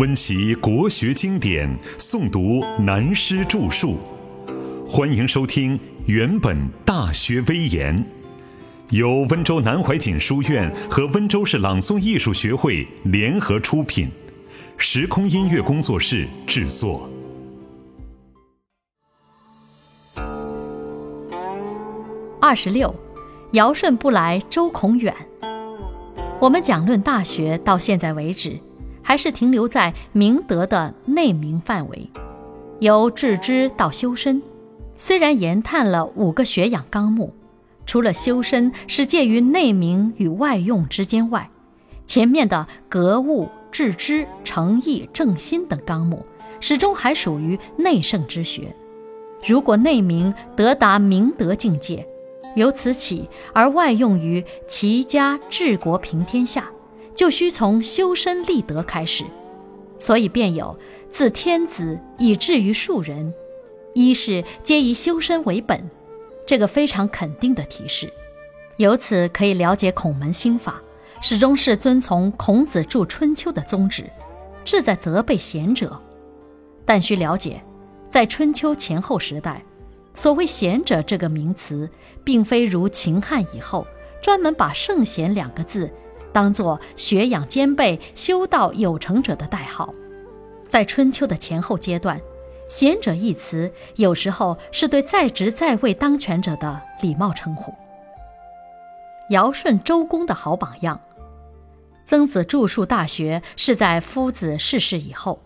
温习国学经典，诵读南师著述。欢迎收听《原本大学威严》，由温州南怀瑾书院和温州市朗诵艺术学会联合出品，时空音乐工作室制作。二十六，尧舜不来周孔远。我们讲论大学到现在为止，还是停留在明德的内明范围，由致知到修身。虽然研探了五个学养纲目，除了修身是介于内明与外用之间外，前面的格物、致知、诚意、正心等纲目，始终还属于内圣之学。如果内明得达明德境界，由此起，而外用于齐家治国平天下，就需从修身立德开始，所以便有自天子以至于庶人，一是皆以修身为本，这个非常肯定的提示。由此可以了解孔门心法，始终是遵从孔子著《春秋》的宗旨，志在责备贤者。但需了解，在春秋前后时代。所谓贤者这个名词，并非如秦汉以后专门把圣贤两个字当作学养兼备、修道有成者的代号。在春秋的前后阶段，贤者一词有时候是对在职在位当权者的礼貌称呼。尧舜周公的好榜样，曾子著述《大学》是在夫子逝世以后，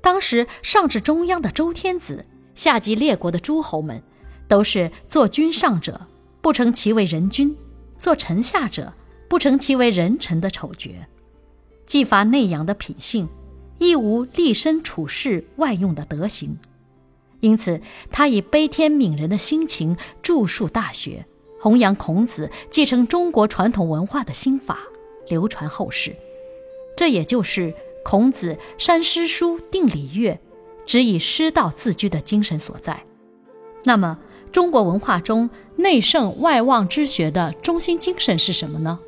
当时上至中央的周天子。下及列国的诸侯们，都是做君上者不成其为人君，做臣下者不成其为人臣的丑角，既乏内养的品性，亦无立身处世外用的德行，因此他以悲天悯人的心情著述《大学》，弘扬孔子继承中国传统文化的心法，流传后世。这也就是孔子删诗书，定礼乐。只以师道自居的精神所在。那么，中国文化中内圣外望之学的中心精神是什么呢？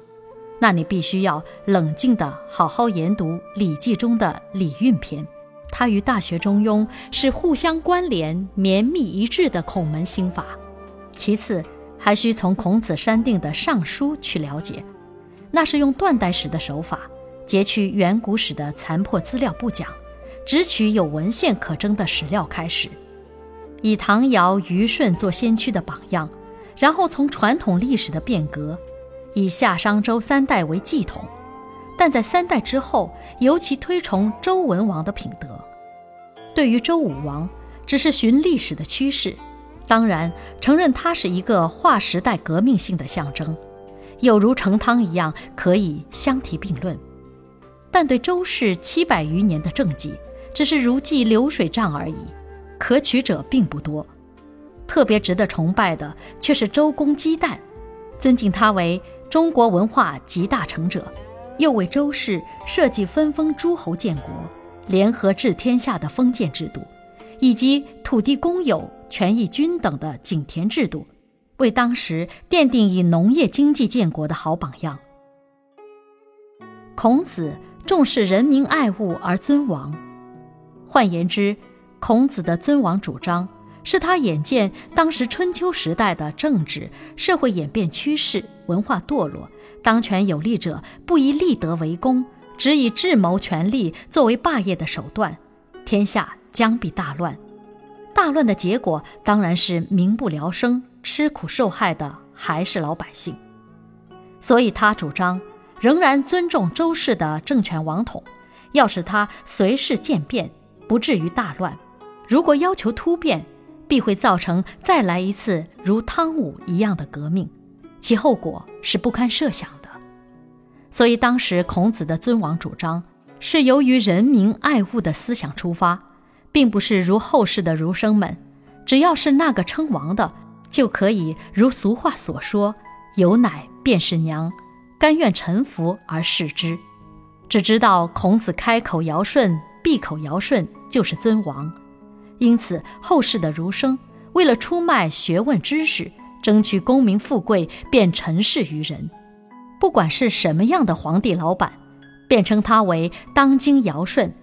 那你必须要冷静地好好研读《礼记》中的礼运篇，它与《大学》《中庸》是互相关联、绵密一致的孔门心法。其次，还需从孔子删定的《尚书》去了解，那是用断代史的手法，截取远古史的残破资料不讲。只取有文献可征的史料开始，以唐尧虞舜做先驱的榜样，然后从传统历史的变革，以夏商周三代为继统，但在三代之后，尤其推崇周文王的品德。对于周武王，只是循历史的趋势，当然承认他是一个划时代革命性的象征，有如成汤一样可以相提并论。但对周氏七百余年的政绩，只是如记流水账而已，可取者并不多。特别值得崇拜的却是周公姬旦，尊敬他为中国文化集大成者，又为周氏设计分封诸侯建国、联合治天下的封建制度，以及土地公有、权益均等的井田制度，为当时奠定以农业经济建国的好榜样。孔子重视人民爱物而尊王。换言之，孔子的尊王主张是他眼见当时春秋时代的政治社会演变趋势、文化堕落，当权有力者不以立德为功，只以智谋权力作为霸业的手段，天下将必大乱。大乱的结果当然是民不聊生，吃苦受害的还是老百姓。所以他主张仍然尊重周氏的政权王统，要使他随时渐变。不至于大乱。如果要求突变，必会造成再来一次如汤武一样的革命，其后果是不堪设想的。所以，当时孔子的尊王主张是由于人民爱物的思想出发，并不是如后世的儒生们，只要是那个称王的，就可以如俗话所说“有奶便是娘”，甘愿臣服而视之。只知道孔子开口尧舜。闭口尧舜就是尊王，因此后世的儒生为了出卖学问知识，争取功名富贵，便臣事于人。不管是什么样的皇帝老板，便称他为当今尧舜，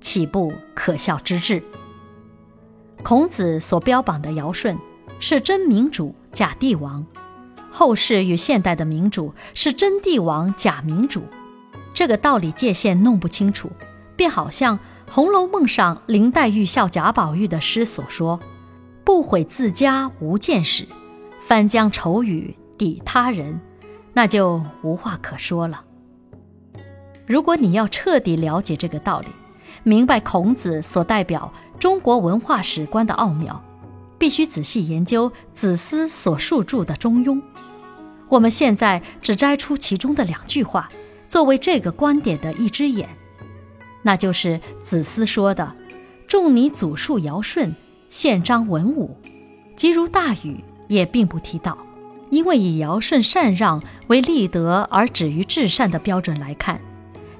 岂不可笑之至？孔子所标榜的尧舜是真民主假帝王，后世与现代的民主是真帝王假民主，这个道理界限弄不清楚，便好像《红楼梦》上林黛玉笑贾宝玉的诗所说：“不悔自家无见识，翻将丑语抵他人。”那就无话可说了。如果你要彻底了解这个道理，明白孔子所代表中国文化史观的奥妙，必须仔细研究子思所述著的《中庸》。我们现在只摘出其中的两句话，作为这个观点的一只眼，那就是子思说的：“仲尼祖述尧舜，宪章文武，即如大禹，也并不提到。”因为以尧舜禅让为立德而止于至善的标准来看，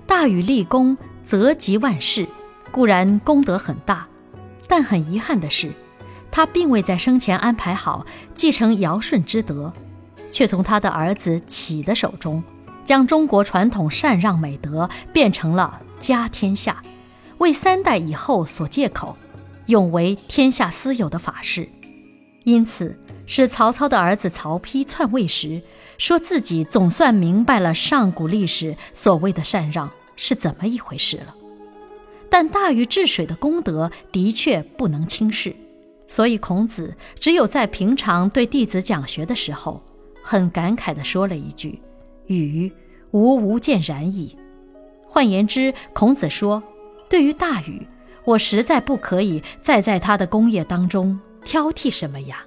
大禹立功泽及万世，固然功德很大，但很遗憾的是，他并未在生前安排好继承尧舜之德，却从他的儿子启的手中，将中国传统禅让美德变成了家天下，为三代以后所借口，用为天下私有的法事，因此。使曹操的儿子曹丕篡位时，说自己总算明白了上古历史所谓的禅让是怎么一回事了。但大禹治水的功德的确不能轻视，所以孔子只有在平常对弟子讲学的时候，很感慨地说了一句：“禹，吾无见然矣。”换言之，孔子说，对于大禹，我实在不可以再在他的功业当中挑剔什么呀。